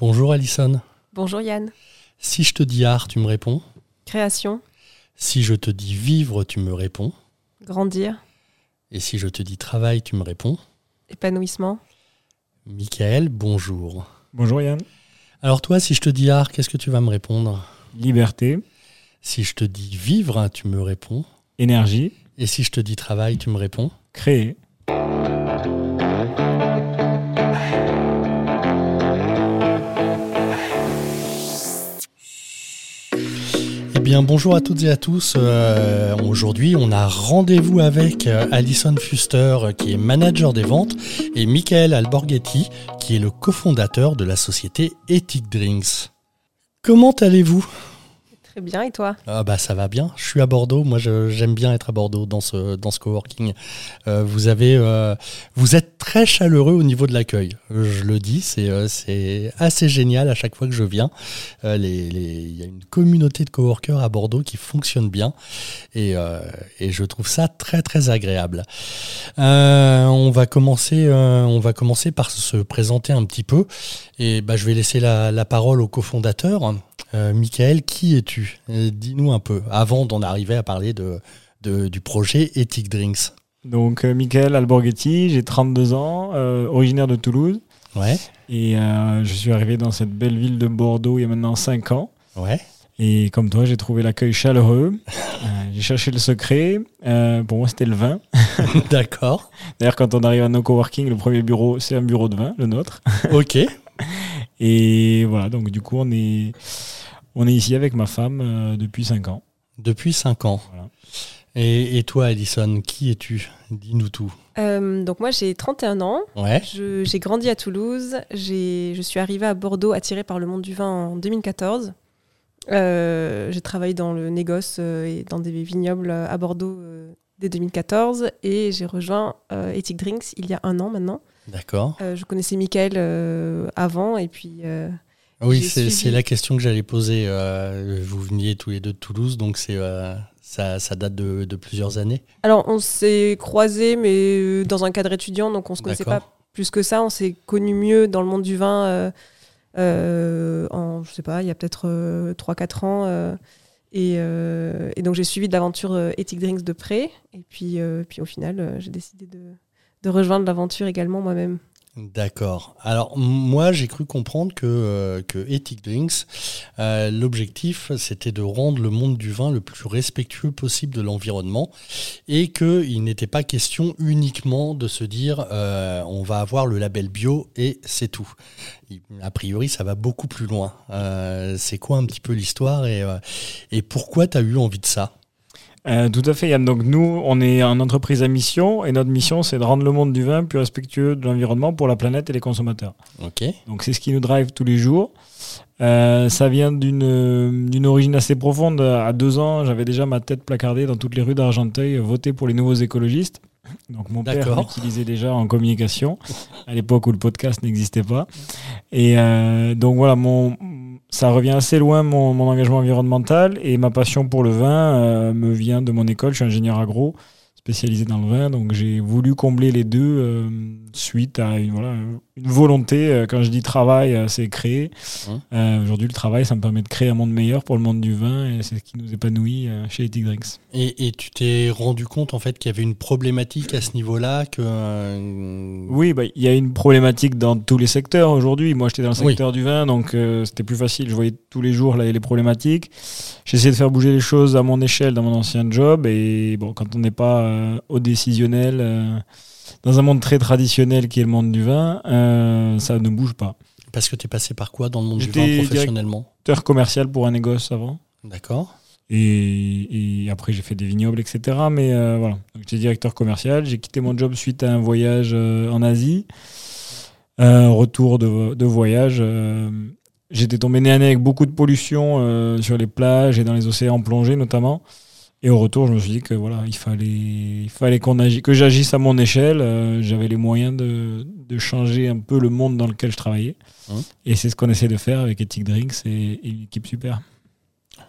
Bonjour Alison. Bonjour Yann. Si je te dis art, tu me réponds Création. Si je te dis vivre, tu me réponds Grandir. Et si je te dis travail, tu me réponds Épanouissement. Michael, bonjour. Bonjour Yann. Alors toi, si je te dis art, qu'est-ce que tu vas me répondre? Liberté. Si je te dis vivre, tu me réponds Énergie. Et si je te dis travail, tu me réponds Créer. Bonjour à toutes et à tous. Euh, Aujourd'hui, on a rendez-vous avec euh, Alison Fuster, euh, qui est manager des ventes, et Michael Alborghetti, qui est le cofondateur de la société Ethic Drinks. Comment allez-vous? Très bien, et toi? Ah bah ça va bien. Je suis à Bordeaux. Moi, j'aime bien être à Bordeaux dans ce dans ce coworking. Euh, euh, vous êtes très chaleureux au niveau de l'accueil. Je le dis, c'est euh, assez génial à chaque fois que je viens. Il y a une communauté de coworkers à Bordeaux qui fonctionne bien et, je trouve ça très très agréable. On va commencer, euh, on va commencer par se présenter un petit peu et bah, je vais laisser la, la parole au cofondateur. Euh, Michael, qui es-tu? Dis-nous un peu, avant d'en arriver à parler de, de- du projet Ethic Drinks. Donc euh, Michael Alborghetti, j'ai 32 ans, originaire de Toulouse. Ouais, Et je suis arrivé dans cette belle ville de Bordeaux il y a maintenant 5 ans. ouais, Et comme toi, j'ai trouvé l'accueil chaleureux. Euh, j'ai cherché le secret. Euh, pour moi, c'était le vin. d'accord, D'ailleurs, quand on arrive à nos coworking, le premier bureau, c'est un bureau de vin, le nôtre. ok, Et voilà, donc du coup, on est, on est ici avec ma femme euh, depuis 5 ans. depuis 5 ans. Voilà. Et, et toi, Alison, qui es-tu? Dis-nous tout. Euh, Donc moi j'ai 31 ans. Ouais, J'ai grandi à Toulouse. J'ai- Je suis arrivée à Bordeaux attirée par le monde du vin en 2014. Euh, j'ai travaillé dans le négoce euh, et dans des vignobles à Bordeaux euh, dès 2014 et j'ai rejoint Ethic Drinks il y a un an maintenant. d'accord. Je connaissais Michael avant et puis euh, Oui, c'est la question que j'allais poser. Euh, vous veniez tous les deux de Toulouse, donc c'est euh, ça, ça date de, de plusieurs années. Alors, on s'est croisés, mais dans un cadre étudiant, donc on se connaissait pas plus que ça. On s'est connus mieux dans le monde du vin, euh, en, je sais pas, il y a peut-être 3-4 ans. euh, et, euh, et donc, j'ai suivi de l'aventure euh, Ethic Drinks de près. Et puis, euh, puis au final, euh, j'ai décidé de rejoindre l'aventure également moi-même. D'accord. Alors moi j'ai cru comprendre que, euh, Ethic Drinks, euh, l'objectif c'était de rendre le monde du vin le plus respectueux possible de l'environnement et qu'il n'était pas question uniquement de se dire euh, on va avoir le label bio et c'est tout. A priori ça va beaucoup plus loin. C'est quoi un petit peu l'histoire et, et pourquoi tu as eu envie de ça? Euh, tout à fait, Yann. Donc, nous, on est en entreprise à mission et notre mission, c'est de rendre le monde du vin plus respectueux de l'environnement pour la planète et les consommateurs. Ok. Donc, c'est ce qui nous drive tous les jours. Euh, ça vient d'une origine assez profonde. À deux ans, j'avais déjà ma tête placardée dans toutes les rues d'Argenteuil, voter pour les nouveaux écologistes. Donc, mon père D'accord. m'utilisait déjà en communication, à l'époque où le podcast n'existait pas. Et euh, donc, voilà, mon, ça revient assez loin mon, engagement environnemental et ma passion pour le vin euh, me vient de mon école. Je suis ingénieur agro spécialisé dans le vin, donc j'ai voulu combler les deux euh, suite à une, voilà, une volonté. euh, Quand je dis travail, euh, c'est créer. Euh, Aujourd'hui, le travail, ça me permet de créer un monde meilleur pour le monde du vin et c'est ce qui nous épanouit chez Ethic Drinks. Et, et tu t'es rendu compte en fait qu'il y avait une problématique à ce niveau-là que Oui, bah, il y a une problématique dans tous les secteurs aujourd'hui. Moi, j'étais dans le Oui. secteur du vin, donc euh, c'était plus facile. Je voyais tous les jours là, les problématiques. J'essayais de faire bouger les choses à mon échelle dans mon ancien job. Et bon, quand on n'est pas euh, au décisionnel, dans un monde très traditionnel qui est le monde du vin, euh, ça ne bouge pas. Parce que tu es passé par quoi dans le monde du vin professionnellement? Acteur commercial pour un négoce avant. D'accord. Et, et après, j'ai fait des vignobles, etc. Mais euh, voilà, j'étais directeur commercial. J'ai quitté mon job suite à un voyage euh, en Asie. Un retour de, de voyage. J'étais tombé nez à nez avec beaucoup de pollution sur les plages et dans les océans plongés notamment. Et au retour, je me suis dit que voilà, il fallait, il fallait qu'on agisse, que j'agisse à mon échelle. Euh, J'avais les moyens de, de changer un peu le monde dans lequel je travaillais. Hein? Et c'est ce qu'on essaie de faire avec Ethic Drinks et, et une équipe super.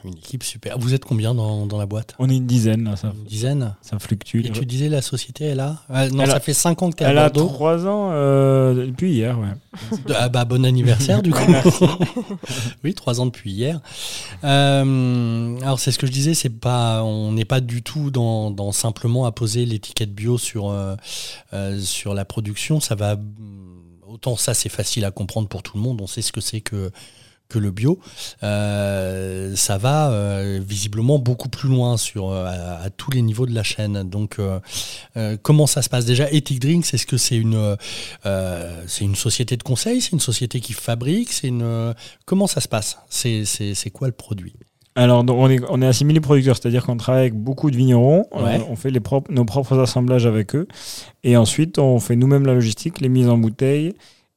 Une équipe super. Vous êtes combien dans, dans la boîte On est une dizaine, là, ça, Une dizaine ça fluctue. Et tu disais la société, elle a Ah, Non, Elle ça a- fait 5 ans que tu es à Elle a Bordeaux. trois ans euh, depuis hier, ouais. Ah bah, bon anniversaire du coup. oui, 3 ans depuis hier. Euh, alors c'est ce que je disais, c'est pas, on n'est pas du tout dans, dans simplement à poser l'étiquette bio sur, euh, sur la production. Ça va autant ça c'est facile à comprendre pour tout le monde. On sait ce que c'est que que le bio, Euh, ça va euh, visiblement beaucoup plus loin sur euh, à, à tous les niveaux de la chaîne. Donc, comment ça se passe déjà? Ethic Drinks, est-ce que c'est une c'est une société de conseil, c'est une société qui fabrique, c'est une comment ça se passe? C'est quoi le produit? Alors, donc, on est, on est assimilé producteur, c'est-à-dire qu'on travaille avec beaucoup de vignerons, Ouais. on fait les propres, nos propres assemblages avec eux, et ensuite on fait nous-mêmes la logistique, les mises en bouteille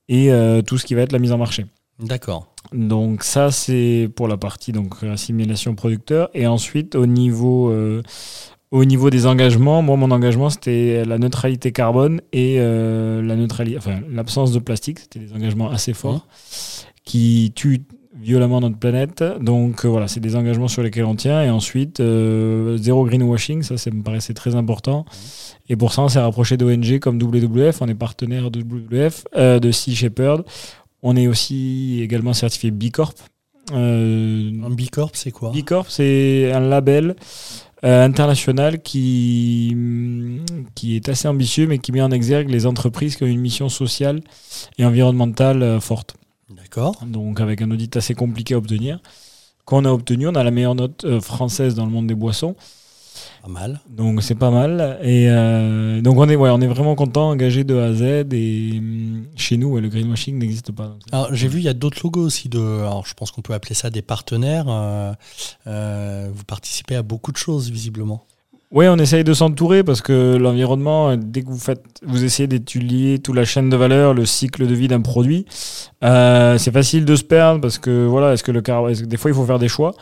et tout ce qui va être la mise en marché. D'accord. Donc ça c'est pour la partie donc assimilation producteur et ensuite au niveau euh, au niveau des engagements, moi mon engagement c'était la neutralité carbone et euh, la neutralité enfin l'absence de plastique, c'était des engagements assez forts qui tuent violemment notre planète. Donc euh, voilà, c'est des engagements sur lesquels on tient et ensuite euh, zéro greenwashing, ça ça me paraissait très important. Et pour ça on s'est rapproché d'ONG comme WWF, on est partenaire de WWF, euh, de Sea Shepherd. On est aussi également certifié B Corp. Euh, Un B Corp, c'est quoi? B Corp, c'est un label euh, international qui, qui est assez ambitieux, mais qui met en exergue les entreprises qui ont une mission sociale et environnementale euh, forte. D'accord. Donc, avec un audit assez compliqué à obtenir. Qu'on a obtenu, on a la meilleure note française dans le monde des boissons. Pas mal. Donc c'est pas mal. Et euh, donc on est, ouais, on est vraiment content, engagé de A à Z. Et hum, chez nous, ouais, le greenwashing n'existe pas. Donc, Alors j'ai vu il y a d'autres logos aussi de. Alors je pense qu'on peut appeler ça des partenaires. euh, euh, vous participez à beaucoup de choses visiblement. Oui, on essaye de s'entourer parce que l'environnement, dès que vous faites, vous essayez d'étudier toute la chaîne de valeur, le cycle de vie d'un produit, euh, c'est facile de se perdre parce que voilà, est-ce que le car... est-ce que des fois il faut faire des choix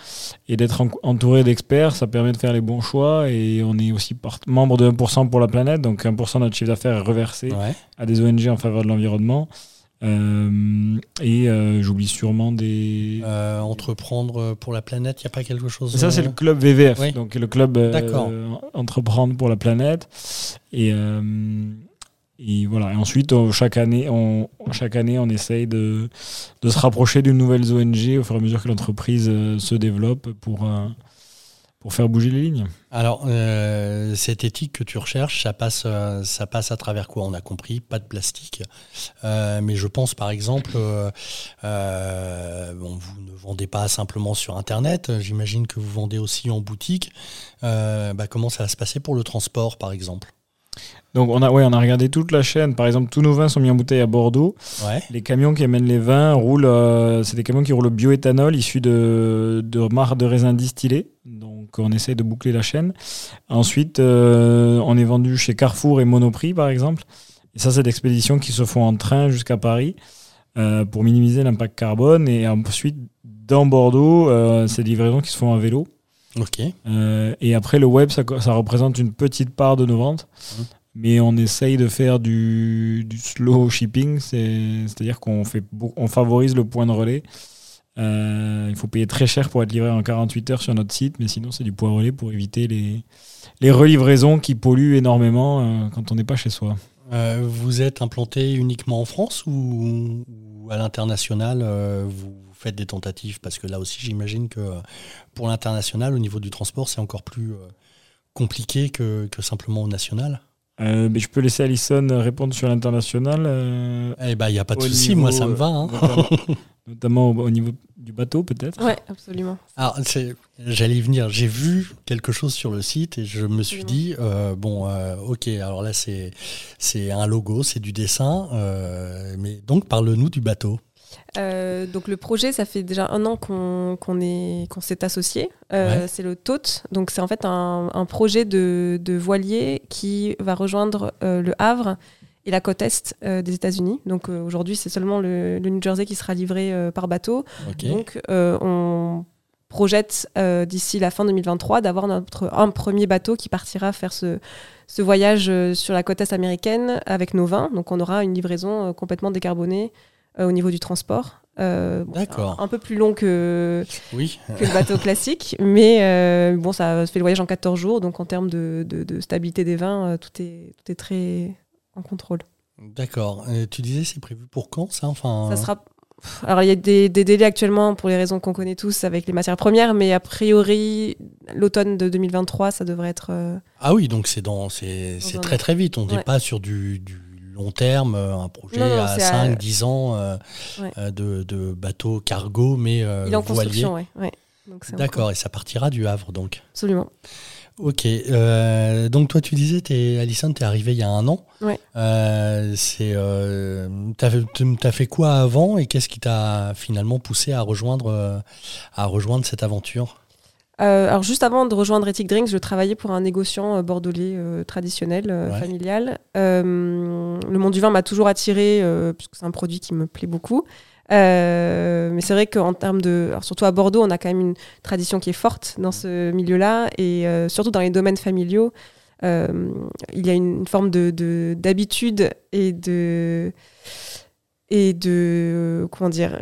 et d'être en- entouré d'experts, ça permet de faire les bons choix et on est aussi part- membre de 1% pour la planète, donc 1% de notre chiffre d'affaires est reversé Ouais. à des ONG en faveur de l'environnement. Euh, et euh, j'oublie sûrement des. Euh, entreprendre pour la planète, il n'y a pas quelque chose. Ça, c'est le club VVF, Oui. donc le club. Entreprendre pour la planète. Et, et voilà. Et ensuite, chaque, année, on, chaque année, on essaye de, de se rapprocher d'une nouvelle ONG au fur et à mesure que l'entreprise se développe pour, pour faire bouger les lignes. Alors, euh, cette éthique que tu recherches, ça passe, euh, ça passe à travers quoi? On a compris, pas de plastique. Euh, mais je pense, par exemple, euh, bon, vous ne vendez pas simplement sur Internet. J'imagine que vous vendez aussi en boutique. Bah, comment ça va se passer pour le transport, par exemple? Donc, on a, ouais, on a regardé toute la chaîne. Par exemple, tous nos vins sont mis en bouteille à Bordeaux. Ouais. Les camions qui amènent les vins roulent, euh, c'est des camions qui roulent au bioéthanol issu de, de de raisins distillés. Donc on essaye de boucler la chaîne. Ensuite, euh, on est vendu chez Carrefour et Monoprix par exemple. Et ça, c'est des expéditions qui se font en train jusqu'à Paris euh, pour minimiser l'impact carbone. Et ensuite, dans Bordeaux, euh, c'est des livraisons qui se font à vélo. Ok. Et après, le web, ça, représente une petite part de nos ventes. Mhm. Mais on essaye de faire du, du slow shipping, c'est- c'est-à-dire qu'on fait beau- on favorise le point de relais. Euh, il faut payer très cher pour être livré en 48 heures sur notre site, mais sinon c'est du point relais pour éviter les, les relivraisons qui polluent énormément euh, quand on n'est pas chez soi. Euh, vous êtes implanté uniquement en France ou, ou à l'international euh, vous faites des tentatives? Parce que là aussi, j'imagine que pour l'international, au niveau du transport, c'est encore plus compliqué que, que simplement au national. Euh, mais je peux laisser Alison répondre sur l'international. euh, Eh ben, il n'y a pas de souci, moi ça me va. hein. Notamment, au, au niveau du bateau peut-être. Ouais, absolument. Alors, c'est- j'allais y venir. J'ai vu quelque chose sur le site et je me suis dit, euh, bon, euh, ok, alors là, c'est c'est un logo, c'est du dessin, euh, mais donc parle-nous du bateau. Euh, donc le projet, ça fait déjà un an qu'on qu'on est- qu'on s'est associé. Euh, Ouais. C'est le TOT. Donc c'est en fait un, un projet de, de voilier qui va rejoindre euh, le Havre et la côte est euh, des États-Unis. Donc euh, aujourd'hui, c'est seulement le, le New Jersey qui sera livré euh, par bateau. Donc euh, on projette euh, d'ici la fin 2023 d'avoir notre un premier bateau qui partira faire ce, ce voyage euh, sur la côte est américaine avec nos vins. Donc on aura une livraison euh, complètement décarbonée euh, au niveau du transport. D'accord. Un peu plus long que, oui. que le bateau classique, mais bon, ça fait le voyage en 14 jours, donc en termes de, de, stabilité des vins, tout, est, tout est très en contrôle. D'accord. tu disais c'est prévu pour quand ça enfin... Ça sera alors, il y a des, délais actuellement pour les raisons qu'on connaît tous avec les matières premières, mais a priori, l'automne de 2023, ça devrait être. Euh, ah oui, donc c'est dans, c'est, très très vite. On n'est pas sur du, long terme, euh, un projet à 5, 10 ans euh, de, de bateau cargo, mais il est en construction, oui. D'accord, et ça partira du Havre donc. Absolument. Ok, euh, donc toi tu disais, es, Alison, tu es arrivée il y a un an. Ouais. Euh, c'est, euh, t'as, fait quoi avant et qu'est-ce qui t'a finalement poussé à rejoindre, euh, à rejoindre cette aventure? Alors juste avant de rejoindre Ethic Drinks, je travaillais pour un négociant bordelais traditionnel, familial. le monde du vin m'a toujours attiré, puisque c'est un produit qui me plaît beaucoup. Euh, mais c'est vrai qu'en termes de. Alors surtout à Bordeaux, on a quand même une tradition qui est forte dans ce milieu-là, et euh, surtout dans les domaines familiaux, euh, il y a une forme de, d'habitude et de. Et de. Comment dire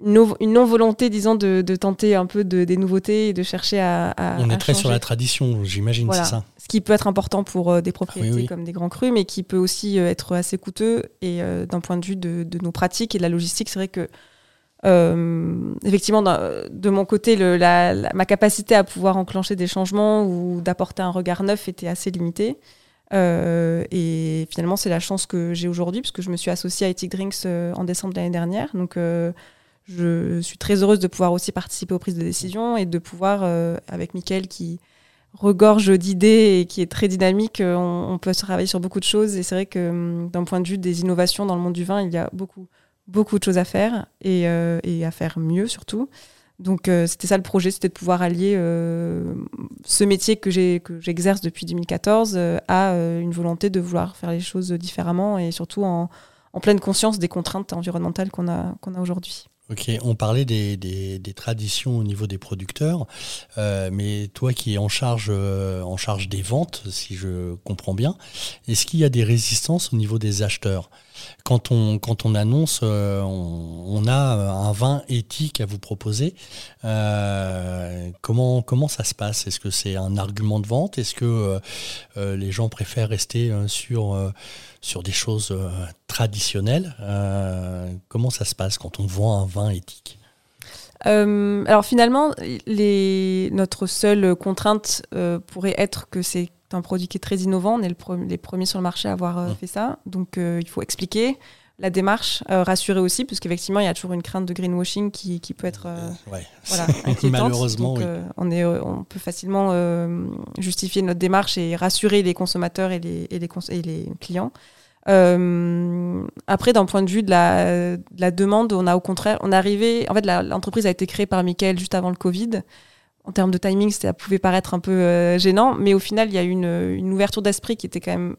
une non-volonté, disons, de, tenter un peu de, des nouveautés et de chercher à. On est très sur la tradition, j'imagine, c'est ça? Ce qui peut être important pour euh, des propriétés comme des grands crus, mais qui peut aussi euh, être assez coûteux. Et euh, d'un point de vue de, nos pratiques et de la logistique, c'est vrai que. effectivement, de mon côté, le, ma capacité à pouvoir enclencher des changements ou d'apporter un regard neuf était assez limitée. et finalement, c'est la chance que j'ai aujourd'hui, puisque je me suis associée à Ethic Drinks en décembre de l'année dernière. Donc, je suis très heureuse de pouvoir aussi participer aux prises de décision et de pouvoir, avec Mickaël qui regorge d'idées et qui est très dynamique, euh, on, peut travailler sur beaucoup de choses. Et c'est vrai que hum, d'un point de vue des innovations dans le monde du vin, il y a beaucoup, beaucoup de choses à faire et, euh, et à faire mieux surtout. Donc c'était ça le projet, c'était de pouvoir allier ce métier que j'exerce depuis 2014 à une volonté de vouloir faire les choses différemment et surtout en, en pleine conscience des contraintes environnementales qu'on a, qu'on a aujourd'hui. Ok, on parlait des, traditions au niveau des producteurs, euh, mais toi qui es euh, en charge des ventes, si je comprends bien, est-ce qu'il y a des résistances au niveau des acheteurs? Quand on, quand on annonce, euh, on, a un vin éthique à vous proposer, comment, comment ça se passe? Est-ce que c'est un argument de vente? Est-ce que les gens préfèrent rester sur sur des choses euh, traditionnelles? Euh, comment ça se passe quand on vend un vin éthique? Euh, alors finalement, notre seule contrainte pourrait être que c'est un produit qui est très innovant. On est le les premiers sur le marché à avoir mmh. fait ça. Donc il faut expliquer la démarche, rassurer aussi, parce qu'effectivement, il y a toujours une crainte de greenwashing qui, qui peut être voilà, Malheureusement, on, est, on peut facilement justifier notre démarche et rassurer les consommateurs et les, et les, et les clients. Euh, après, d'un point de vue de la, de la, demande, on a au contraire, on est arrivé. En fait, l'entreprise a été créée par Michael juste avant le Covid. En termes de timing, ça pouvait paraître un peu euh, gênant, mais au final, il y a une, une ouverture d'esprit qui était quand même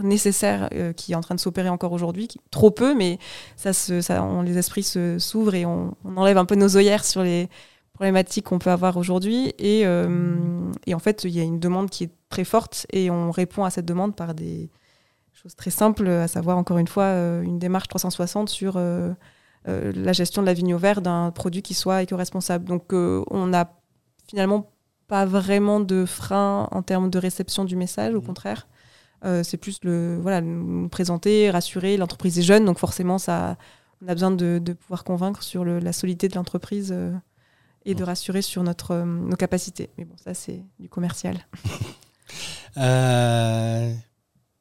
nécessaire, euh, qui est en train de s'opérer encore aujourd'hui, trop peu, mais ça, se, on, les esprits s'ouvrent et on, enlève un peu nos œillères sur les problématiques qu'on peut avoir aujourd'hui. Et, en fait, il y a une demande qui est très forte et on répond à cette demande par des chose très simple, à savoir encore une fois euh, une démarche 360 sur euh, euh, la gestion de la vigne au vert d'un produit qui soit éco-responsable. Donc on n'a finalement pas vraiment de frein en termes de réception du message, au mmh. contraire. c'est plus le voilà nous présenter, rassurer. L'entreprise est jeune, donc forcément ça, on a besoin de, pouvoir convaincre sur la solidité de l'entreprise et de mmh. rassurer sur notre, nos capacités. Mais bon, ça c'est du commercial. euh,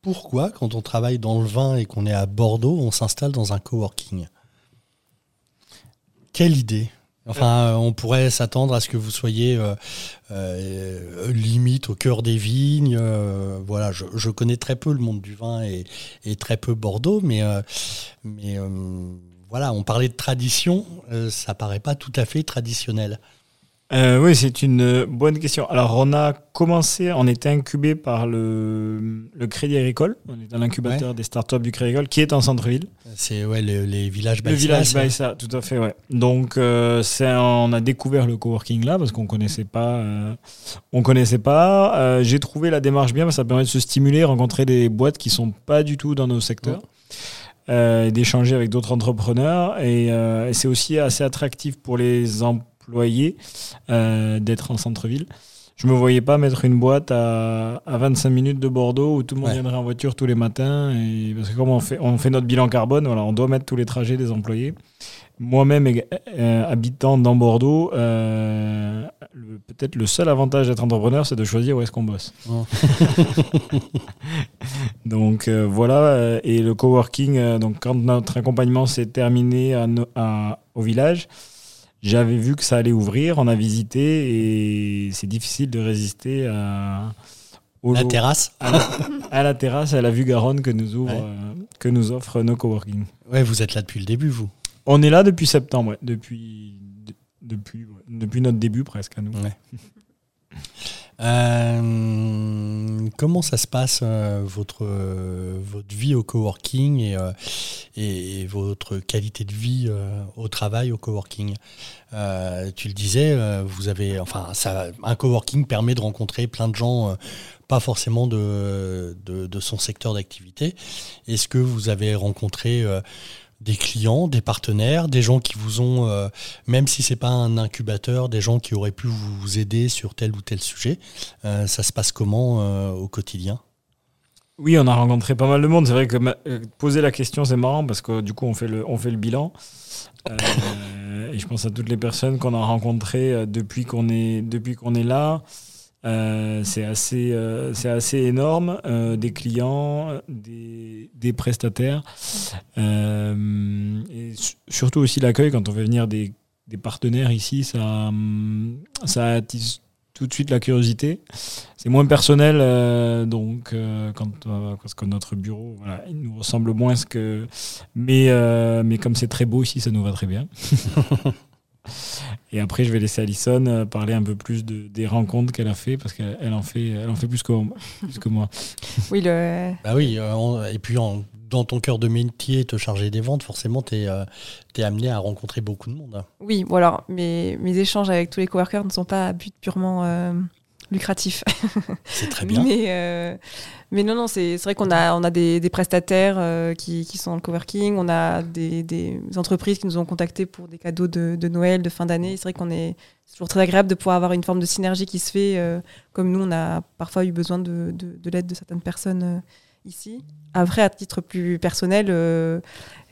pourquoi, quand on travaille dans le vin et qu'on est à Bordeaux, on s'installe dans un coworking? Quelle idée? Enfin, euh, on pourrait s'attendre à ce que vous soyez euh, euh, limite au cœur des vignes. voilà, je, connais très peu le monde du vin et, très peu Bordeaux, mais, mais voilà, on parlait de tradition, ça paraît pas tout à fait traditionnel. Euh, oui, c'est une bonne question. Alors, on a commencé, on était incubé par le, le Crédit Agricole. On est dans l'incubateur des startups du Crédit Agricole, qui est en centre-ville. C'est ouais, les villages. Le village Baïsa, tout à fait, ouais. Donc, euh, on a découvert le coworking là, parce qu'on connaissait pas. Euh, on connaissait pas. J'ai trouvé la démarche bien, parce que ça permet de se stimuler, rencontrer des boîtes qui sont pas du tout dans nos secteurs. euh, d'échanger avec d'autres entrepreneurs. Et, euh, et c'est aussi assez attractif pour les employés euh, d'être en centre-ville. Je me voyais pas mettre une boîte à, à 25 minutes de Bordeaux où tout le monde Ouais. viendrait en voiture tous les matins. Et, parce que comme on fait, on fait notre bilan carbone, voilà, on doit mettre tous les trajets des employés. Moi-même, euh, habitant dans Bordeaux, euh, peut-être le seul avantage d'être entrepreneur, c'est de choisir où est-ce qu'on bosse. Oh. donc euh, voilà, et le coworking, donc quand notre accompagnement s'est terminé à no- à- au village, j'avais vu que ça allait ouvrir, on a visité et c'est difficile de résister à, au La terrasse à, la, à la terrasse, à la vue Garonne que nous, ouvre, Ouais. euh, que nous offre nos coworking. Ouais, vous êtes là depuis le début, vous. On est là depuis septembre, ouais, depuis, de- depuis, ouais, depuis notre début presque à nous. Euh, comment ça se passe euh, votre, votre vie au coworking et, euh, et, votre qualité de vie au travail au coworking? Tu le disais, vous avez, enfin, ça, un coworking permet de rencontrer plein de gens, pas forcément de, de, son secteur d'activité. Est-ce que vous avez rencontré des clients, des partenaires, des gens qui vous ont, euh, même si c'est pas un incubateur, des gens qui auraient pu vous aider sur tel ou tel sujet. Euh, ça se passe comment euh, au quotidien? Oui, on a rencontré pas mal de monde. C'est vrai que poser la question, c'est marrant parce que du coup, on fait le, on fait le bilan. Et je pense à toutes les personnes qu'on a rencontrées depuis qu'on est, depuis qu'on est là. Euh, c'est assez, euh, c'est assez énorme. Euh, des clients, des, des prestataires. Et su- surtout aussi l'accueil quand on fait venir des, des partenaires ici. Ça, hum, ça attise tout de suite la curiosité. C'est moins personnel, donc quand parce que notre bureau, il nous ressemble moins ce que. Mais mais comme c'est très beau ici, ça nous va très bien. Et après, je vais laisser Alison euh, parler un peu plus de, des rencontres qu'elle a fait parce qu'elle elle en fait, elle en fait plus que, plus que moi. Oui, le, Bah oui, euh, on- et puis en- dans ton cœur de métier, te charger des ventes, forcément, tu es, amené à rencontrer beaucoup de monde. oui, bon alors, mes, mes échanges avec tous les coworkers ne sont pas à but purement euh, lucratif. C'est très bien. Mais, euh, mais non, non, c'est vrai qu'on a, on a des, des prestataires euh, qui, qui sont dans le coworking, on a des, des entreprises qui nous ont contactés pour des cadeaux de, de Noël, de fin d'année. C'est vrai qu'on est toujours très agréable de pouvoir avoir une forme de synergie qui se fait, euh, comme nous, on a parfois eu besoin de, de, de l'aide de certaines personnes ici. Après, à titre plus personnel, euh,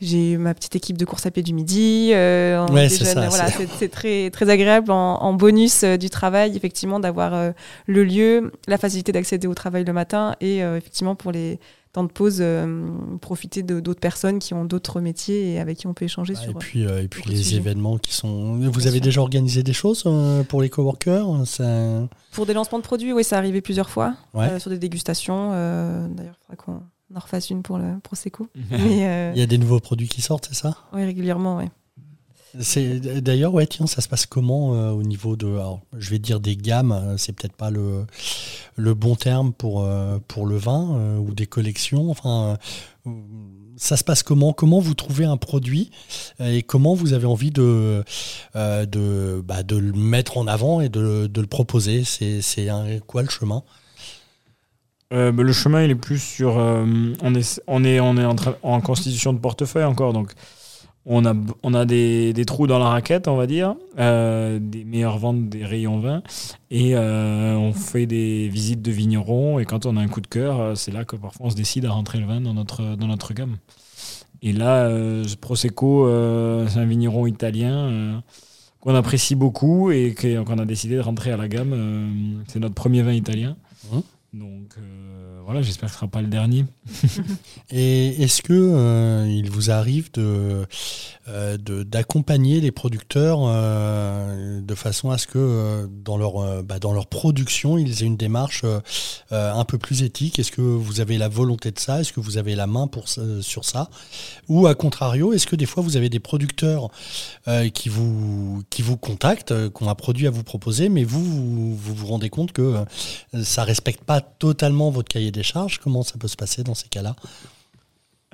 j'ai ma petite équipe de course à pied du midi. euh, Ouais, c'est ça, voilà, très, très agréable en, en bonus euh, du travail, effectivement, d'avoir euh, le lieu, la facilité d'accéder au travail le matin et euh, effectivement pour les temps de pause, euh, profiter d'autres personnes qui ont d'autres métiers et avec qui on peut échanger Bah, sur. et puis, euh, et puis de les événements qui sont. Vous avez déjà organisé des choses euh, pour les coworkers ça... Pour des lancements de produits, oui, ça arrivé plusieurs fois Ouais. euh, sur des dégustations. euh, D'ailleurs, il faudra qu'on en refasse une pour le Prosecco. Mais euh, Il y a des nouveaux produits qui sortent, c'est ça? Oui, régulièrement, oui. C'est d'ailleurs ouais tiens ça se passe comment euh, au niveau de je vais dire des gammes euh, c'est peut-être pas le le bon terme pour euh, pour le vin ou des collections enfin ça se passe comment? Comment vous trouvez un produit et comment vous avez envie de de bah, de le mettre en avant et de, de le proposer? C'est quoi le chemin? Bah, le chemin, il est plus sur. on est, on est, on est en, en constitution de portefeuille encore, donc on a, on a des, des trous dans la raquette, on va dire, euh, des meilleures ventes des rayons vin, et euh, on fait des visites de vignerons, et quand on a un coup de cœur, euh, c'est là que parfois on se décide à rentrer le vin dans notre, dans notre gamme. Et là, euh, Prosecco, c'est un vigneron italien. qu'on apprécie beaucoup et qu'on a décidé de rentrer à la gamme. c'est notre premier vin italien. Mhm. Donc euh, voilà, j'espère que ce sera pas le dernier. Et est-ce que euh, il vous arrive de euh, d'accompagner les producteurs de façon à ce que dans leur bah, dans leur production ils aient une démarche un peu plus éthique? Est-ce que vous avez la volonté de ça? Est-ce que vous avez la main pour sur ça? Ou à contrario, est-ce que des fois vous avez des producteurs qui vous qui vous contactent, qui ont un produit à vous proposer, mais vous vous vous, vous rendez compte que ça respecte pas totalement votre cahier des charges Comment ça peut se passer dans ces cas-là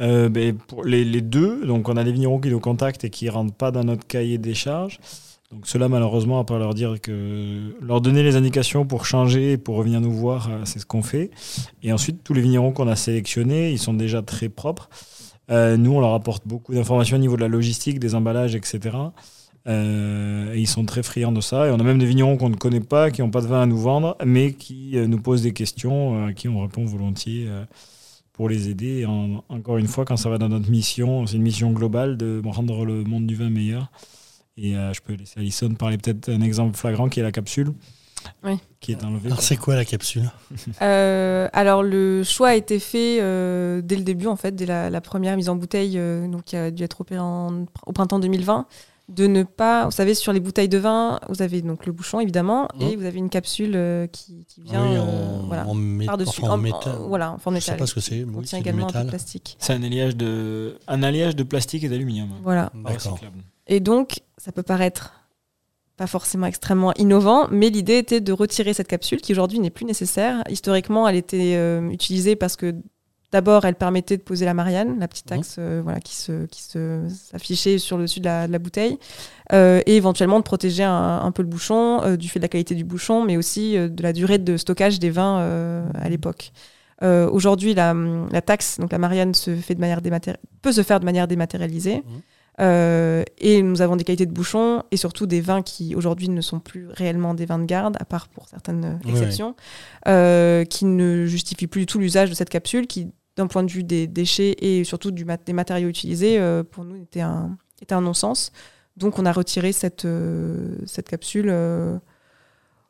Euh, ben, les, deux, donc on a des vignerons qui nous contactent et qui rentrent pas dans notre cahier des charges. Donc cela malheureusement, à part leur dire que leur donner les indications pour changer pour revenir nous voir, euh, c'est ce qu'on fait. Et ensuite tous les vignerons qu'on a sélectionnés, ils sont déjà très propres. Euh, nous, on leur apporte beaucoup d'informations au niveau de la logistique, des emballages, etc. Euh, et ils sont très friands de ça. Et on a même des vignerons qu'on ne connaît pas, qui n'ont pas de vin à nous vendre, mais qui euh, nous posent des questions euh, à qui on répond volontiers euh, pour les aider. Et en- encore une fois, quand ça va dans notre mission, c'est une mission globale de rendre le monde du vin meilleur. Et euh, je peux laisser Alison parler peut-être un exemple flagrant qui est la capsule, Oui. qui est enlevée. Alors c'est quoi la capsule? Euh, alors le choix a été fait euh, dès le début en fait, dès la, la première mise en bouteille, euh, donc qui a dû être opérée en- au printemps 2020, de ne pas, vous savez, sur les bouteilles de vin, vous avez donc le bouchon évidemment, Mhm. et vous avez une capsule euh, qui, qui vient Oui, euh, en, voilà, en enfin, en métal. voilà, en forme Je sais métal. pas ce que c'est. Oui, c'est également un peu de métal. plastique. C'est un alliage de, un alliage de plastique et d'aluminium. Voilà. Pas D'accord. Et donc, ça peut paraître pas forcément extrêmement innovant, mais l'idée était de retirer cette capsule qui aujourd'hui n'est plus nécessaire. Historiquement, elle était euh, utilisée parce que d'abord, elle permettait de poser la Marianne, la petite Mhm. axe euh, voilà, qui se qui se s'affichait sur le dessus de la, de la bouteille, euh, et éventuellement de protéger un, un peu le bouchon euh, du fait de la qualité du bouchon, mais aussi de la durée de stockage des vins à l'époque. Euh, Aujourd'hui, la, la taxe, donc la Marianne, se fait de manière peut se faire de manière dématérialisée. Euh, et nous avons des qualités de bouchon et surtout des vins qui aujourd'hui ne sont plus réellement des vins de garde, à part pour certaines Oui, exceptions, euh, qui ne justifient plus du tout l'usage de cette capsule, qui, d'un point de vue des déchets et surtout des matériaux utilisés, euh, pour nous était un, était un non-sens. Donc on a retiré cette, euh, cette capsule euh,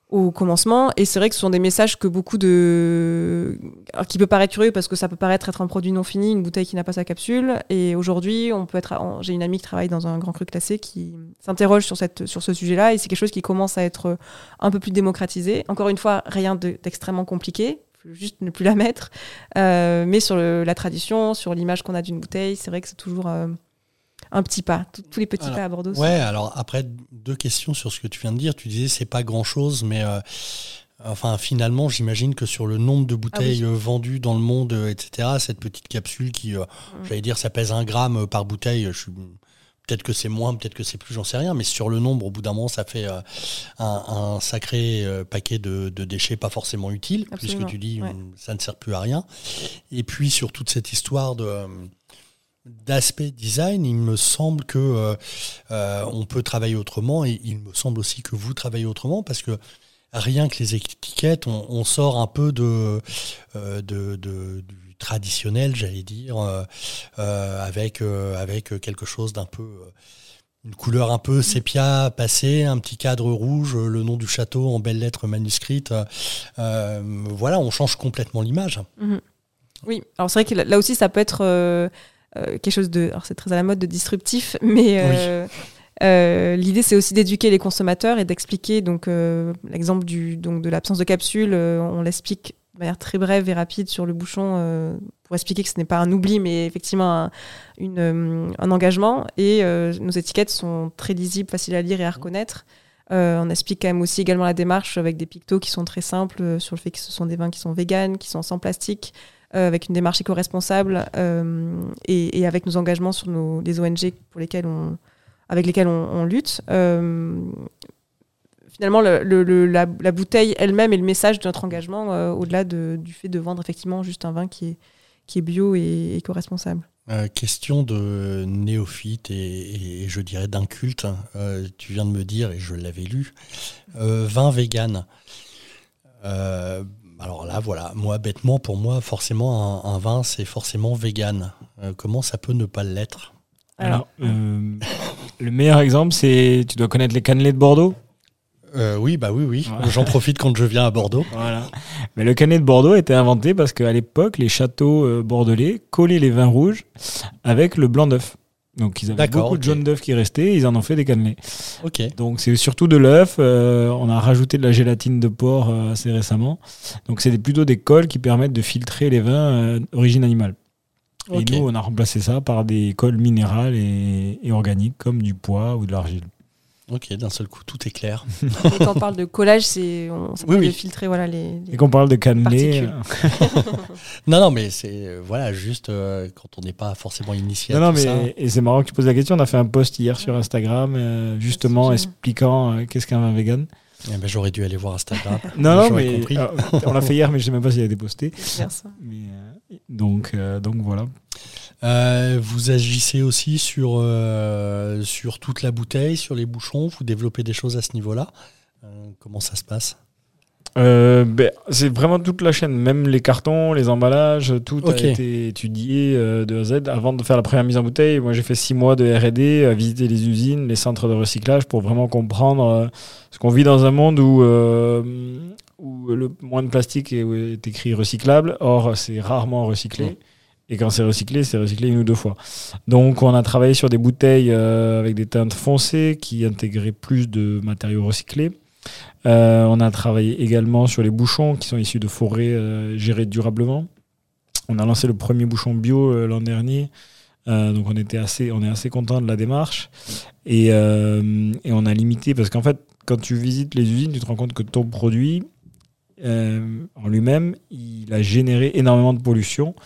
au commencement. Et c'est vrai que ce sont des messages que beaucoup de... Alors, qui peut paraître curieux parce que ça peut paraître être un produit non fini, une bouteille qui n'a pas sa capsule. Et aujourd'hui, on peut être... J'ai une amie qui travaille dans un grand cru classé qui s'interroge sur, sur ce sujet-là. Et c'est quelque chose qui commence à être un peu plus démocratisé. Encore une fois, rien de- d'extrêmement compliqué. Juste ne plus la mettre. Euh, mais sur le- la tradition, sur l'image qu'on a d'une bouteille, c'est vrai que c'est toujours euh, un petit pas. Tous- les petits Alors, pas à Bordeaux. Ouais, alors après, deux questions sur ce que tu viens de dire. Tu disais c'est pas grand chose, mais euh, enfin finalement, j'imagine que sur le nombre de bouteilles euh, vendues dans le monde, etc., cette petite capsule qui, euh, j'allais dire, ça pèse un gramme par bouteille, je suis. Peut-être que c'est moins, peut-être que c'est plus, j'en sais rien, mais sur le nombre, au bout d'un moment, ça fait euh, un, un sacré euh, paquet de, de déchets pas forcément utiles, Absolument, puisque tu dis ouais. hum, ça ne sert plus à rien. Et puis sur toute cette histoire de, euh, d'aspect design, il me semble que euh, euh, on peut travailler autrement et il me semble aussi que vous travaillez autrement parce que rien que les étiquettes, on, on sort un peu de, euh, de, de- du traditionnel, j'allais dire, euh, euh, avec, euh, avec quelque chose d'un peu une couleur un peu sépia passée, un petit cadre rouge, le nom du château en belles lettres manuscrites. euh, voilà, on change complètement l'image. Oui, alors c'est vrai que là, aussi, ça peut être euh, quelque chose de. Alors c'est très à la mode de disruptif, mais euh, l'idée c'est aussi d'éduquer les consommateurs et d'expliquer. Donc l'exemple du donc de l'absence de capsule, on l'explique de manière très brève et rapide sur le bouchon euh, pour expliquer que ce n'est pas un oubli, mais effectivement un, une, euh, un engagement. Et euh, nos étiquettes sont très lisibles, faciles à lire et à reconnaître. On explique quand même aussi également la démarche avec des pictos qui sont très simples sur le fait que ce sont des vins qui sont véganes, qui sont sans plastique, avec une démarche éco-responsable et, avec nos engagements sur nos, les ONG pour lesquels on, avec lesquels on, lutte. Finalement, le- le- le- la, la bouteille elle-même est le message de notre engagement euh, au-delà de- du fait de vendre effectivement juste un vin qui est, qui est bio et éco-responsable. Euh, question de néophyte et, et je dirais d'inculte. Euh, tu viens de me dire, et je l'avais lu, euh, vin vegan. Euh, alors là, voilà, moi, bêtement, pour moi, forcément, un, un vin, c'est forcément vegan. Euh, comment ça peut ne pas l'être? Alors, euh, le meilleur exemple, c'est tu dois connaître les cannelés de Bordeaux? Euh, Oui, bah oui, oui. J'en profite quand je viens à Bordeaux. Voilà. Mais le canet de Bordeaux a été inventé parce qu'à l'époque, les châteaux euh, bordelais collaient les vins rouges avec le blanc d'œuf. Donc ils avaient beaucoup de jaune d'œuf qui restait, ils en ont fait des cannelés. Ok. Donc c'est surtout de l'œuf. euh, on a rajouté de la gélatine de porc euh, assez récemment. Donc c'est plutôt des cols qui permettent de filtrer les vins d'origine animale. Et nous, on a remplacé ça par des cols minérales et, et organiques comme du pois ou de l'argile. Ok, d'un seul coup, tout est clair. Et quand on parle de collage, c'est on ça Oui, oui. de filtrer voilà, les, les- Et qu'on parle de cannelés. Particules. euh, Non, non, mais c'est euh, voilà, juste euh, quand on n'est pas forcément initié à Non, non, ça. mais et c'est marrant que tu poses la question. On a fait un post hier sur Instagram, euh, justement expliquant euh, qu'est-ce qu'un vin vegan. Eh ben, J'aurais dû aller voir Instagram. Non, non, mais compris. euh, on l'a fait hier, mais je sais même pas s'il a été posté. Mais, euh, donc, euh, donc voilà. Euh, vous agissez aussi sur, euh, sur toute la bouteille, sur les bouchons, vous développez des choses à ce niveau-là. Euh, comment ça se passe? Ben, c'est vraiment toute la chaîne, même les cartons, les emballages, tout Ok. a été étudié de A à Z avant de faire la première mise en bouteille. Moi, j'ai fait six mois de R&D, à visiter les usines, les centres de recyclage pour vraiment comprendre ce qu'on vit dans un monde où, où le moins de plastique est, est écrit recyclable. Or, c'est rarement recyclé. Et quand c'est recyclé, c'est recyclé une ou deux fois. Donc, on a travaillé sur des bouteilles euh, avec des teintes foncées qui intégraient plus de matériaux recyclés. Euh, on a travaillé également sur les bouchons qui sont issus de forêts euh, gérées durablement. On a lancé le premier bouchon bio l'an dernier. Donc on était assez, on est assez content de la démarche et, et on a limité parce qu'en fait quand tu visites les usines tu te rends compte que ton produit en lui-même il a généré énormément de pollution.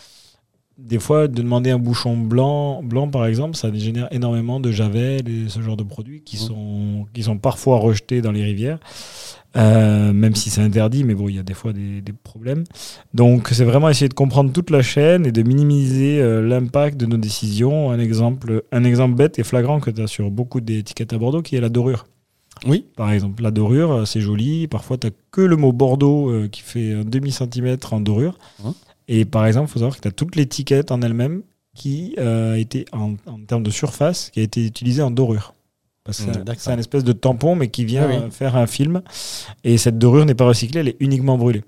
Des fois de demander un bouchon blanc, blanc par exemple, ça génère énormément de javel et ce genre de produits qui sont qui sont parfois rejetés dans les rivières. Euh, même si c'est interdit, mais bon, il y a des fois des, des problèmes. Donc, c'est vraiment essayer de comprendre toute la chaîne et de minimiser euh, l'impact de nos décisions. Un exemple, un exemple bête et flagrant que tu as sur beaucoup d'étiquettes à Bordeaux, qui est la dorure. Oui. Par exemple, la dorure, euh, c'est joli. Parfois, tu que le mot Bordeaux euh, qui fait un demi-centimètre en dorure. Et par exemple, il faut savoir que tu as toute l'étiquette en elle-même qui euh, a été, en, en termes de surface, qui a été utilisée en dorure. C'est c'est un espèce de tampon, mais qui vient Ah oui. euh, faire un film. Et cette dorure n'est pas recyclée, elle est uniquement brûlée.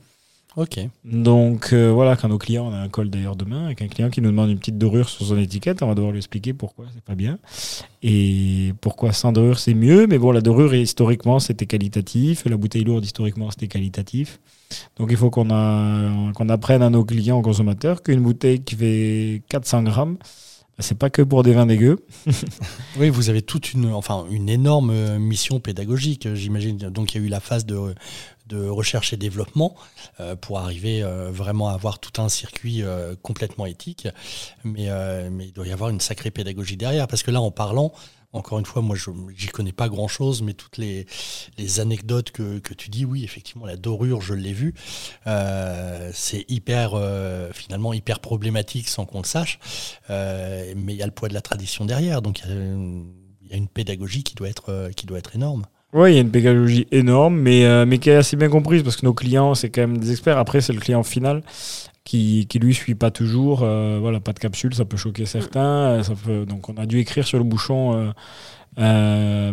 Ok. Donc euh, voilà, quand nos clients, on a un call d'ailleurs demain, avec un client qui nous demande une petite dorure sur son étiquette, on va devoir lui expliquer pourquoi c'est pas bien. Et pourquoi sans dorure c'est mieux. Mais bon, la dorure, historiquement, c'était qualitatif. La bouteille lourde, historiquement, c'était qualitatif. Donc il faut qu'on a- qu'on apprenne à nos clients, aux consommateurs, qu'une bouteille qui fait 400 grammes, bah, c'est pas que pour des vins dégueux. Oui, vous avez toute une, enfin, une énorme mission pédagogique, j'imagine. Donc, il y a eu la phase de, de recherche et développement euh, pour arriver euh, vraiment à avoir tout un circuit euh, complètement éthique. Mais, mais il doit y avoir une sacrée pédagogie derrière. Parce que là, en parlant, encore une fois, moi, je j'y connais pas grand-chose, mais toutes les, les anecdotes que, que tu dis, oui, effectivement, la dorure, je l'ai vu. Euh, c'est hyper, finalement, hyper problématique sans qu'on le sache. Mais il y a le poids de la tradition derrière. Donc, il y y a une pédagogie qui doit être, qui doit être énorme. Oui, il y a une pédagogie énorme, mais, euh, mais qui est assez bien comprise parce que nos clients, c'est quand même des experts. Après, c'est le client final qui, qui lui suit pas toujours. Euh, voilà, pas de capsule, ça peut choquer certains. euh, Ça peut, donc, on a dû écrire sur le bouchon euh, euh,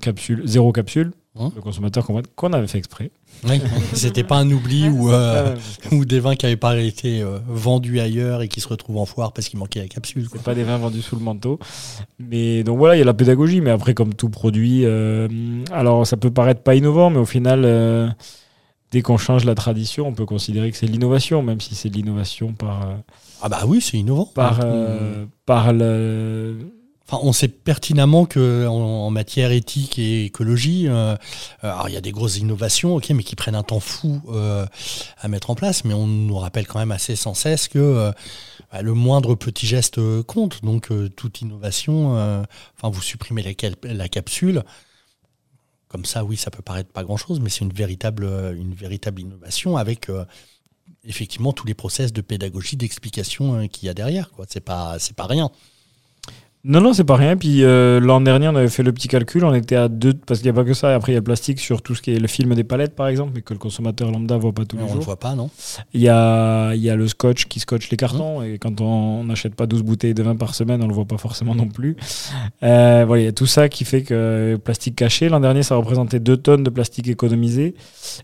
capsule, zéro capsule. Hein le consommateur comprenne qu'on avait fait exprès. Oui, C'était pas un oubli ou, euh, ou des vins qui n'avaient pas été euh, vendus ailleurs et qui se retrouvent en foire parce qu'il manquait la capsule. C'est pas des vins vendus sous le manteau. Mais donc voilà, il y a la pédagogie, mais après, comme tout produit, euh, alors ça peut paraître pas innovant, mais au final, euh, dès qu'on change la tradition, on peut considérer que c'est l'innovation, même si c'est de l'innovation par, Ah bah oui, c'est innovant. par, euh, par le. On sait pertinemment que en, matière éthique et écologie, euh, alors il y a des grosses innovations, ok, mais qui prennent un temps fou euh, à mettre en place. Mais on nous rappelle quand même assez sans cesse que euh, bah, le moindre petit geste euh, compte. Donc euh, toute innovation, euh, enfin vous supprimez la, capsule. Comme ça, oui, ça peut paraître pas grand-chose, mais c'est une véritable, euh, innovation avec euh, effectivement tous les process de pédagogie, d'explication euh, qu'il y a derrière. Quoi, c'est pas, c'est pas rien. Non, non, c'est pas rien. Puis euh, l'an dernier, on avait fait le petit calcul. On était à deux, parce qu'il n'y a pas que ça. Après, il y a le plastique sur tout ce qui est le film des palettes, par exemple, mais que le consommateur lambda voit pas tous les on ne le jours. voit pas, non Il y a, y a le scotch qui scotche les cartons. Et quand on n'achète pas 12 bouteilles de vin par semaine, on le voit pas forcément non plus. Euh, voilà, il y a tout ça qui fait que le plastique caché, l'an dernier, ça représentait 2 tonnes de plastique économisé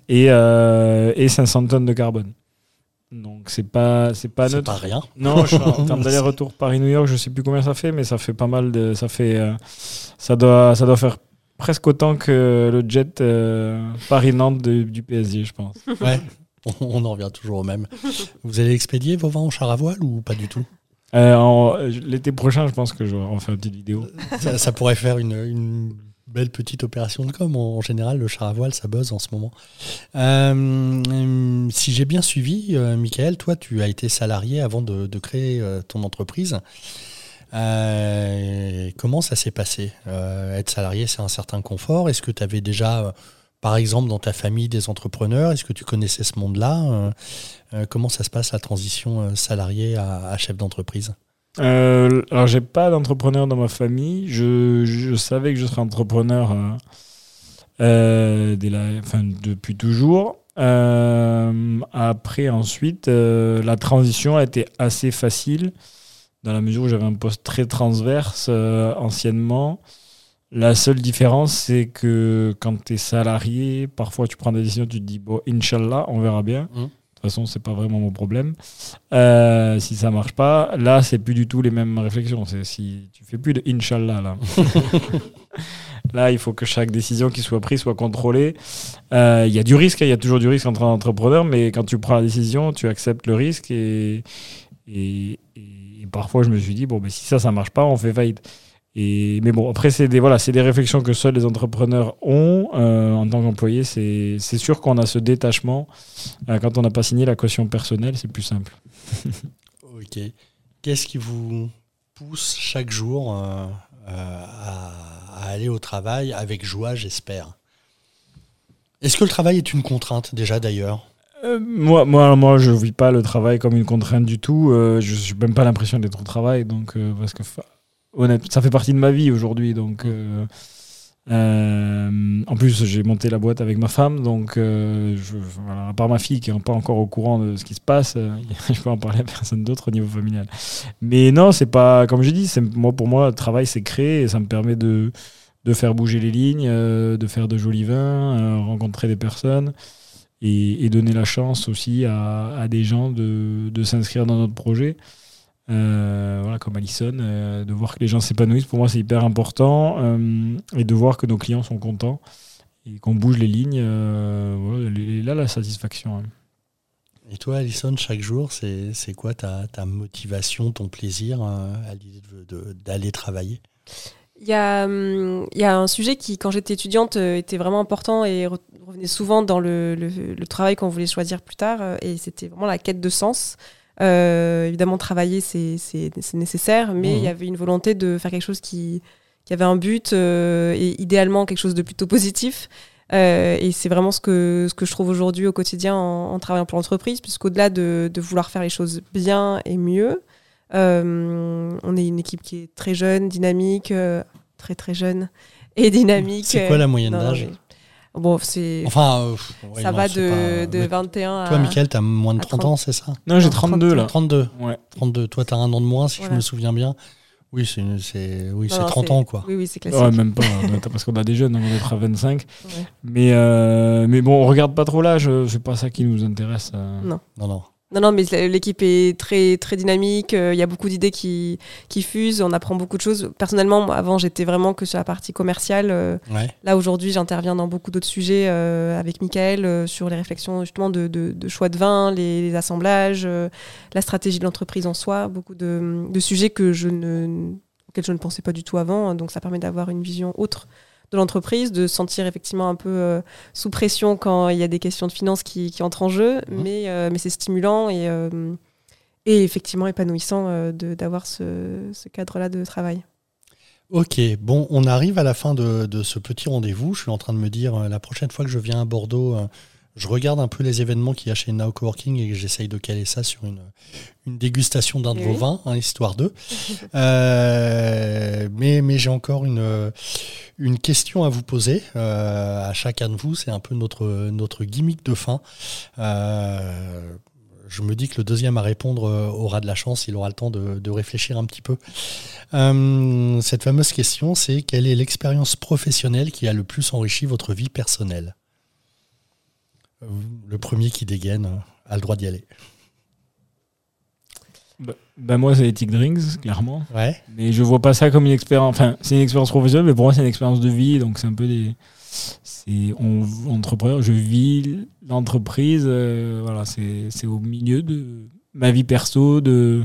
et, euh, et 500 tonnes de carbone. Donc c'est pas c'est pas neutre. pas rien. Non, je, en termes d'aller-retour Paris-New York, je sais plus combien ça fait, mais ça fait pas mal de. Ça fait, euh, ça doit, ça doit faire presque autant que le jet euh, Paris-Nantes du PSG, je pense. Ouais. On, en revient toujours au même. Vous allez expédier vos vins en char à voile ou pas du tout? Euh, L'été prochain, je pense que je vais en faire une petite vidéo. ça, ça pourrait faire une, une belle petite opération de com. En, général, le char à voile, ça buzz en ce moment. Euh, euh, si j'ai bien suivi, euh, Michael, toi, tu as été salarié avant de, créer euh, ton entreprise. Comment ça s'est passé? Être salarié, c'est un certain confort. Est-ce que tu avais déjà, par exemple, dans ta famille des entrepreneurs? Est-ce que tu connaissais ce monde-là? Comment ça se passe la transition salarié à chef d'entreprise? Euh, Alors, j'ai pas d'entrepreneur dans ma famille. Je, savais que je serais entrepreneur euh, euh, depuis toujours. après, ensuite, la transition a été assez facile dans la mesure où j'avais un poste très transverse anciennement. La seule différence, c'est que quand tu es salarié, parfois tu prends des décisions, tu te dis, bon, Inch'Allah, on verra bien. Mmh. De toute façon, c'est pas vraiment mon problème. Euh, si ça marche pas, là, c'est plus du tout les mêmes réflexions. C'est si tu fais plus de Inch'Allah, là. là, il faut que chaque décision qui soit prise soit contrôlée. Euh, il y a du risque, hein, il y a toujours du risque entre entrepreneurs, mais quand tu prends la décision, tu acceptes le risque et, et, et parfois, je me suis dit, bon, mais si ça, ça marche pas, on fait faillite. Et, mais bon, après, c'est des, voilà, des réflexions que seuls les entrepreneurs ont. Euh, en tant qu'employé, c'est sûr qu'on a ce détachement. Euh, quand on n'a pas signé la caution personnelle, c'est plus simple. ok. Qu'est-ce qui vous pousse chaque jour euh, à, aller au travail avec joie, j'espère? Est-ce que le travail est une contrainte déjà d'ailleurs? Moi, moi, moi, je vis pas le travail comme une contrainte du tout. je n'ai même pas l'impression d'être au travail, donc parce que honnête, ça fait partie de ma vie aujourd'hui. Donc, euh, euh, en plus, j'ai monté la boîte avec ma femme, donc euh, je, à part ma fille qui n'est pas encore au courant de ce qui se passe, je peux en parler à personne d'autre au niveau familial. Mais non, c'est pas, comme dit, c'est, moi, pour moi, le travail, c'est créer et ça me permet de, de faire bouger les lignes, de faire de jolis vins, rencontrer des personnes. Et, donner la chance aussi à, à des gens de, de s'inscrire dans notre projet. Euh, voilà, comme Alison, euh, de voir que les gens s'épanouissent, pour moi c'est hyper important, euh, et de voir que nos clients sont contents et qu'on bouge les lignes, voilà, là la satisfaction. Hein. Et toi, Alison, chaque jour, c'est quoi ta, ta, motivation, ton plaisir à l'idée d'aller travailler? Il y, a, hum, il y, a, un sujet qui, quand j'étais étudiante, était vraiment important et revenait souvent dans le, le, le travail qu'on voulait choisir plus tard, et c'était vraiment la quête de sens. Euh, évidemment, travailler, c'est nécessaire, mais il y mhm. avait une volonté de faire quelque chose qui, qui avait un but euh, et idéalement quelque chose de plutôt positif. Euh, et c'est vraiment ce que, ce que je trouve aujourd'hui au quotidien en, travaillant pour l'entreprise, puisqu'au-delà de, de, vouloir faire les choses bien et mieux, on est une équipe qui est très jeune, dynamique, très très jeune et dynamique. C'est quoi la moyenne d'âge? Bon, c'est. Enfin, euh, ça va de, de 21 à. Toi, Michael, t'as moins de 30, ans, c'est ça? Non, j'ai 32 là. 32. Ouais. 32. Toi, t'as un an de moins, si je me souviens bien. Oui, c'est oui, 30 ans, quoi. Oui, oui, c'est classique. Ouais, même pas, parce qu'on a des jeunes, on est à 25. Mais, euh, mais bon, on regarde pas trop l'âge, c'est pas ça qui nous intéresse. Euh. Non. Non, non. Non, non, mais l'équipe est très, très dynamique. Euh, il y a beaucoup d'idées qui, qui fusent. On apprend beaucoup de choses. Personnellement, avant, j'étais vraiment que sur la partie commerciale. Euh, là, aujourd'hui, j'interviens dans beaucoup d'autres sujets euh, avec Michael sur les réflexions justement de, de, choix de vin, les, assemblages, la stratégie de l'entreprise en soi. Beaucoup de, de sujets que je ne, auxquels je ne pensais pas du tout avant. Donc, ça permet d'avoir une vision autre de l'entreprise, de sentir effectivement un peu euh, sous pression quand il y a des questions de finances qui, entrent en jeu, mais, euh, mais c'est stimulant et, euh, et effectivement épanouissant d'avoir ce, ce cadre-là de travail. Ok, bon, on arrive à la fin de, de ce petit rendez-vous. Je suis en train de me dire, la prochaine fois que je viens à Bordeaux, je regarde un peu les événements qu'il y a chez Now Coworking et j'essaye de caler ça sur une, une dégustation d'un de vos vins, hein, histoire d'eux. Euh, mais mais j'ai encore une, une question à vous poser euh, à chacun de vous. C'est un peu notre, notre gimmick de fin. Euh, je me dis que le deuxième à répondre aura de la chance, il aura le temps de, de réfléchir un petit peu. cette fameuse question, c'est quelle est l'expérience professionnelle qui a le plus enrichi votre vie personnelle? Le premier qui dégaine a le droit d'y aller. Bah, bah, moi, c'est Ethic Drinks, clairement. Ouais. Mais je vois pas ça comme une expérience. Enfin, c'est une expérience professionnelle, mais pour moi, c'est une expérience de vie. Donc, c'est un peu des. C'est on, entrepreneur. Je vis l'entreprise. Euh, voilà, c'est au milieu de ma vie perso, de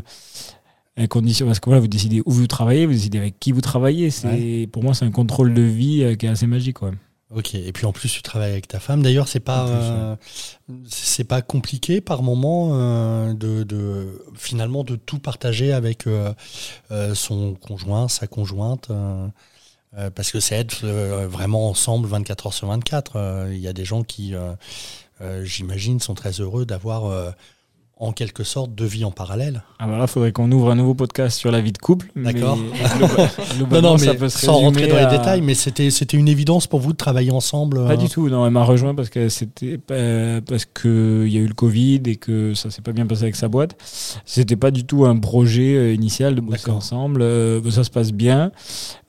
conditions. Parce que voilà, vous décidez où vous travaillez, vous décidez avec qui vous travaillez. C'est pour moi, c'est un contrôle de vie euh, qui est assez magique. Ouais. Ok, et puis en plus tu travailles avec ta femme. D'ailleurs, c'est pas euh, c'est pas compliqué par moment euh, de, finalement de tout partager avec euh, son conjoint, sa conjointe, parce que c'est être vraiment ensemble 24 heures sur 24. Il y a des gens qui, j'imagine, sont très heureux d'avoir en quelque sorte de vie en parallèle. Ah bah là, il faudrait qu'on ouvre un nouveau podcast sur la vie de couple. D'accord. non, non, mais sans rentrer dans les détails, mais c'était c'était une évidence pour vous de travailler ensemble. Pas du tout. Non, elle m'a rejoint parce que c'était parce que il y a eu le Covid et que ça s'est pas bien passé avec sa boîte. C'était pas du tout un projet euh, initial de bosser ensemble. Euh, ça se passe bien.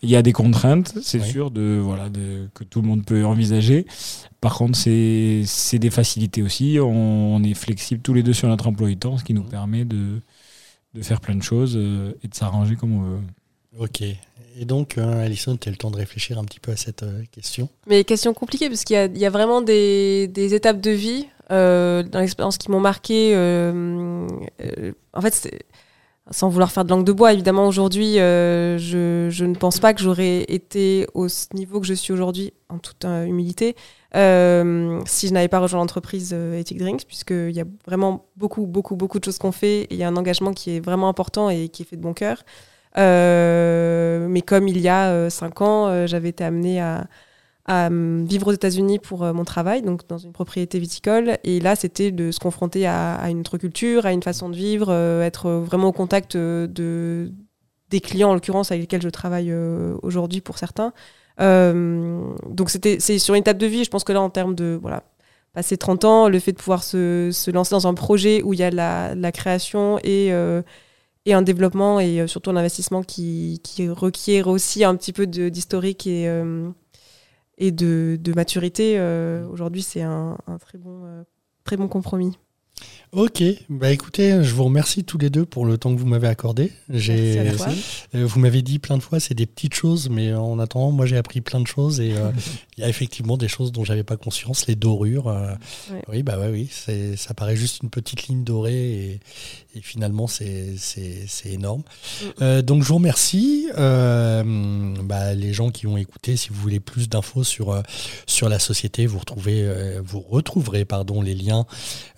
Il y a des contraintes, c'est sûr, de voilà, de, que tout le monde peut envisager. Par contre, c'est des facilités aussi. On, est flexible tous les deux sur notre emploi du temps, ce qui nous mmh. permet de, de faire plein de choses euh, et de s'arranger comme on veut. Ok. Et donc, euh, Alison, tu as le temps de réfléchir un petit peu à cette euh, question? Mais question compliquée, parce qu'il y, y, a vraiment des, des étapes de vie dans l'expérience qui m'ont marqué. en fait, sans vouloir faire de langue de bois, évidemment, aujourd'hui, je, je, ne pense pas que j'aurais été au niveau que je suis aujourd'hui, en toute humilité, euh, si je n'avais pas rejoint l'entreprise euh, Ethic Drinks, puisqu'il y a vraiment beaucoup, beaucoup, beaucoup de choses qu'on fait et il y a un engagement qui est vraiment important et qui est fait de bon cœur. Euh, mais comme il y a cinq ans, j'avais été amenée à, vivre aux États-Unis pour mon travail, donc dans une propriété viticole. Et là, c'était de se confronter à, une autre culture, à une façon de vivre, être vraiment au contact de, des clients, en l'occurrence, avec lesquels je travaille aujourd'hui pour certains. Euh, donc c'est sur une étape de vie. Je pense que là, en termes de voilà, passer 30 ans, le fait de pouvoir se, se lancer dans un projet où il y a la, la création et euh, et un développement et euh, surtout un investissement qui, qui, requiert aussi un petit peu d'historique et, et de, maturité. Aujourd'hui, c'est un, très, bon, très bon compromis. Ok, bah écoutez, je vous remercie tous les deux pour le temps que vous m'avez accordé. J'ai, euh, vous m'avez dit plein de fois, c'est des petites choses, mais en attendant, moi j'ai appris plein de choses et euh, il y a effectivement des choses dont j'avais pas conscience, les dorures. Euh, oui, bah ouais, oui, c'est, ça paraît juste une petite ligne dorée et, et finalement c'est, c'est, c'est énorme. Mm. donc je vous remercie. Bah, les gens qui ont écouté, si vous voulez plus d'infos sur, sur la société, vous, retrouvez, vous retrouverez pardon, les liens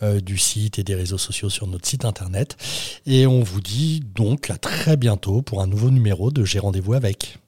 du et des réseaux sociaux sur notre site internet. Et on vous dit donc à très bientôt pour un nouveau numéro de J'ai rendez-vous avec.